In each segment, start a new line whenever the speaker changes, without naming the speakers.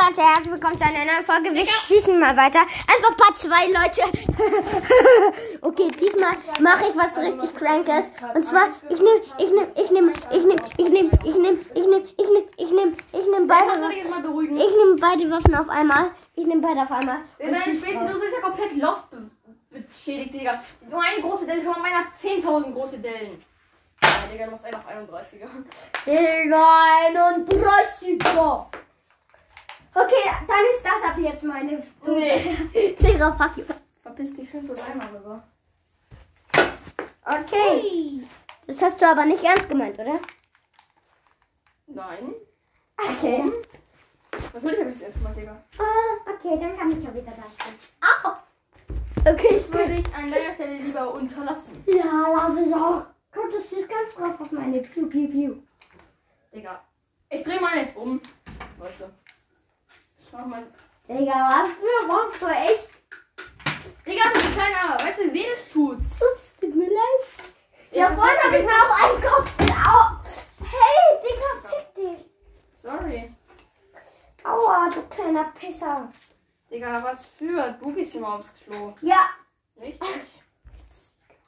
Leute, herzlich willkommen zu einer neuen Folge. Wir schießen mal weiter. Einfach Part 2, Leute. okay, diesmal mache ich was richtig Krankes. Und zwar, ich nehme, ich nehme, ich nehme, ich nehme, ich nehme, ich nehme, ich nehme, ich nehme, ich nehme, ich nehme beide.
beruhigen?
Ich nehme beide Waffen auf einmal. Ich nehme beide auf einmal.
Spezi,
drauf.
du bist ja komplett lost be beschädigt, Digga. Nur eine große Delle, schon mal meiner 10.000 große Dellen. Ja, Digga, du musst einfach 31er.
Digga, 31er. Okay, dann ist das ab jetzt meine.
Nee.
Digga, fuck you.
Verpiss dich schön zu deiner rüber.
Okay. Das hast du aber nicht ernst gemeint, oder?
Nein.
Okay.
Natürlich hab ich es jetzt gemacht, Digga.
Ah, okay, dann kann ich ja wieder da stehen. Au! Okay, ich
Würde
bin.
ich an deiner Stelle lieber unterlassen.
Ja, lass ich auch. Gott, das ist ganz brav auf meine Piu Piu Piu.
Digga. Ich dreh mal jetzt um. Leute. Mach mal.
Digga, was für was du echt?
Digga, du bist kleiner. Weißt du, wie weh das tut?
Ups, tut mir leid. Ja,
Ja,
vorhin habe ich mir auch einen Kopf. Au! Hey, Digga, fick dich.
Sorry.
Aua, du kleiner Pisser.
Digga, was für? Du gehst immer aufs Klo.
Ja,
Nicht ich.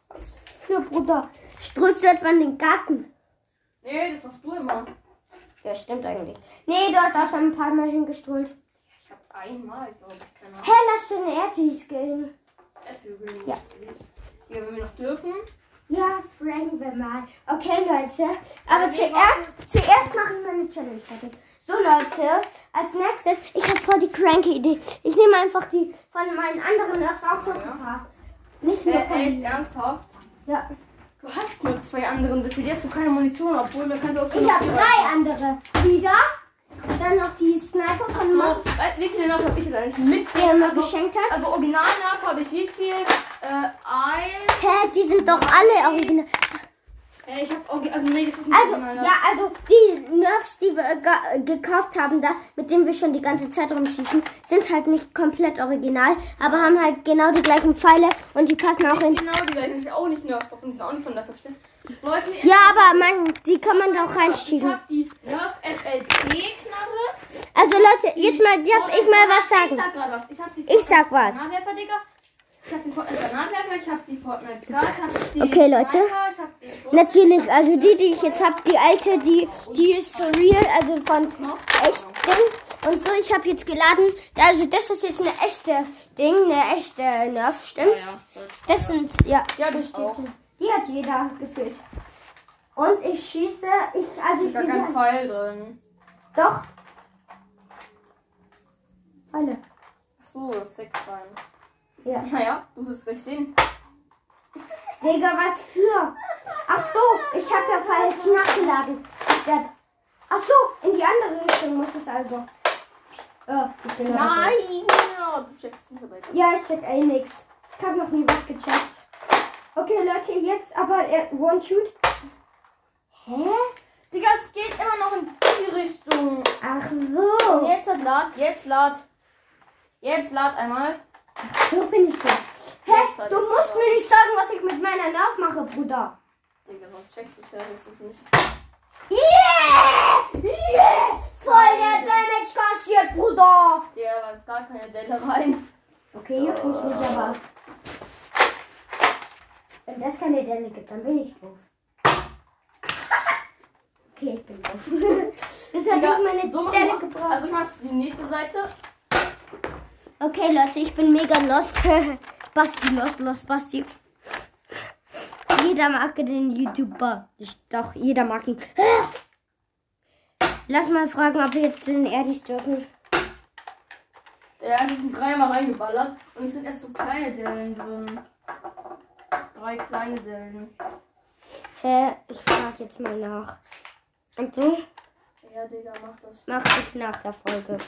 was für Bruder. Strömst du etwa in den Garten?
Nee, das machst du immer.
Ja, stimmt eigentlich. Nee, du hast auch schon ein paar Mal hingestrahlt.
Einmal, glaube ich, keine Ahnung.
Hä, lass du eine Erdhüs gehen.
Erdhügel.
Ja.
Digga, wenn wir noch dürfen.
Ja, fragen wir mal. Okay, Leute. Aber
Ja,
zuerst, zuerst mache ich meine Challenge fertig. So, Leute, als nächstes, ich habe voll die cranke Idee. Ich nehme einfach die von meinen anderen Nerfs auch noch
Ja.
ein paar. Nicht nur
Äh,
von
echt ernsthaft?
Ja.
Du hast nur zwei anderen, für die hast du keine Munition, obwohl wir können auch
Ich habe drei andere. Die da. Dann noch die Sniper von Mom,
weißt, wie viele Nerf habe ich jetzt eigentlich mit?
die mir
also,
geschenkt hat.
also original Nerf habe ich wie viel? Äh, ein.
Hä, die sind doch alle original.
Äh, ich habe also nee, das ist nicht
Also,
Nerf.
ja, also die Nerfs, die wir ge gekauft haben, da, mit denen wir schon die ganze Zeit rumschießen, sind halt nicht komplett original, aber haben halt genau die gleichen Pfeile und die passen auch in.
Genau die gleichen, ich auch nicht Nerf drauf und die sind auch nicht von der Verstehen.
Ja, aber man, die kann man doch
Ich
reinschieben.
habe die Nerf SLT-Knarre.
Also Leute, jetzt mal, darf ich mal was
Ich
sagen?
sag gerade was. Ich hab die
Ich sag was.
Ich hab den Fortnite Granatwerfer, ich hab die Fortnite Scar, ich hab die
Okay, Leute.
Ich hab
Natürlich, also die, die ich jetzt habe, die alte, die, die ist so real, also von echt Ding. Und so, ich habe jetzt geladen, also das ist jetzt eine echte Ding, eine echte Nerf, stimmt? Das sind, ja,
Ja,
das steht. Die hat jeder gefüllt. Und ich schieße, ich, also ich
Ist gar kein
schieße,
Pfeil drin.
doch. Alle.
Achso, sechs rein.
Ja.
Naja, du wirst es gleich sehen.
Digga, was für? Ach so, ich habe ja falsch nachgeladen. Ja. Ach so, in die andere Richtung muss es also. Oh, ich bin
Nein! Ja, du checkst nicht dabei.
Ja, ich check eh nix. Ich habe noch nie was gecheckt. Okay, Leute, jetzt aber äh, One Shoot. Hä?
Digga, es geht immer noch in die Richtung.
Ach so.
Jetzt hat lad, jetzt lad. Jetzt lad einmal.
So bin ich ja. Hä? Du
es
musst mir nicht sagen, was ich mit meiner Nerf mache, Bruder.
Digga, sonst checkst du es ja wenigstens nicht.
Yeah! Yeah! Voll der Damage kassiert, Bruder.
Der war jetzt gar keine Delle rein.
Okay, juckt mich nicht, aber. Wenn das keine Delle gibt, dann bin ich doof. Okay, ich bin doof. Das hat nicht meine
so
Delle gebraucht.
Also ich mach's die nächste Seite.
Okay, Leute, ich bin mega lost. Basti, lost, lost, Basti. Jeder mag den YouTuber. Ich, doch, jeder mag ihn. Lass mal fragen, ob wir jetzt zu den Erdis dürfen.
Der hat ihn dreimal reingeballert und es sind erst so kleine Dellen drin. Drei kleine Dellen.
Hä? Ich frag jetzt mal nach. Und du?
Ja, Digga, mach das.
Mach ich nach der Folge.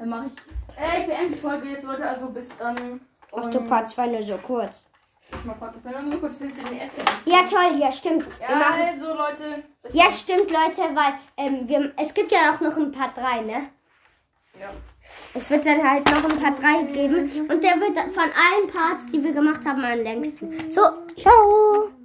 Dann mach ich. Äh, ich beende die Folge jetzt, Leute, also bis dann.
Machst du Part 2 nur so kurz?
Ich mach Part 2 nur kurz willst du den ersten.
Ja, toll, ja, stimmt.
Ja,
machen.
also Leute.
Ja,
dann.
stimmt, Leute, weil ähm, wir, es gibt ja auch noch ein Part 3, ne?
Ja.
Es wird dann halt noch ein Part 3 geben. Und der wird von allen Parts, die wir gemacht haben, am längsten. So, ciao!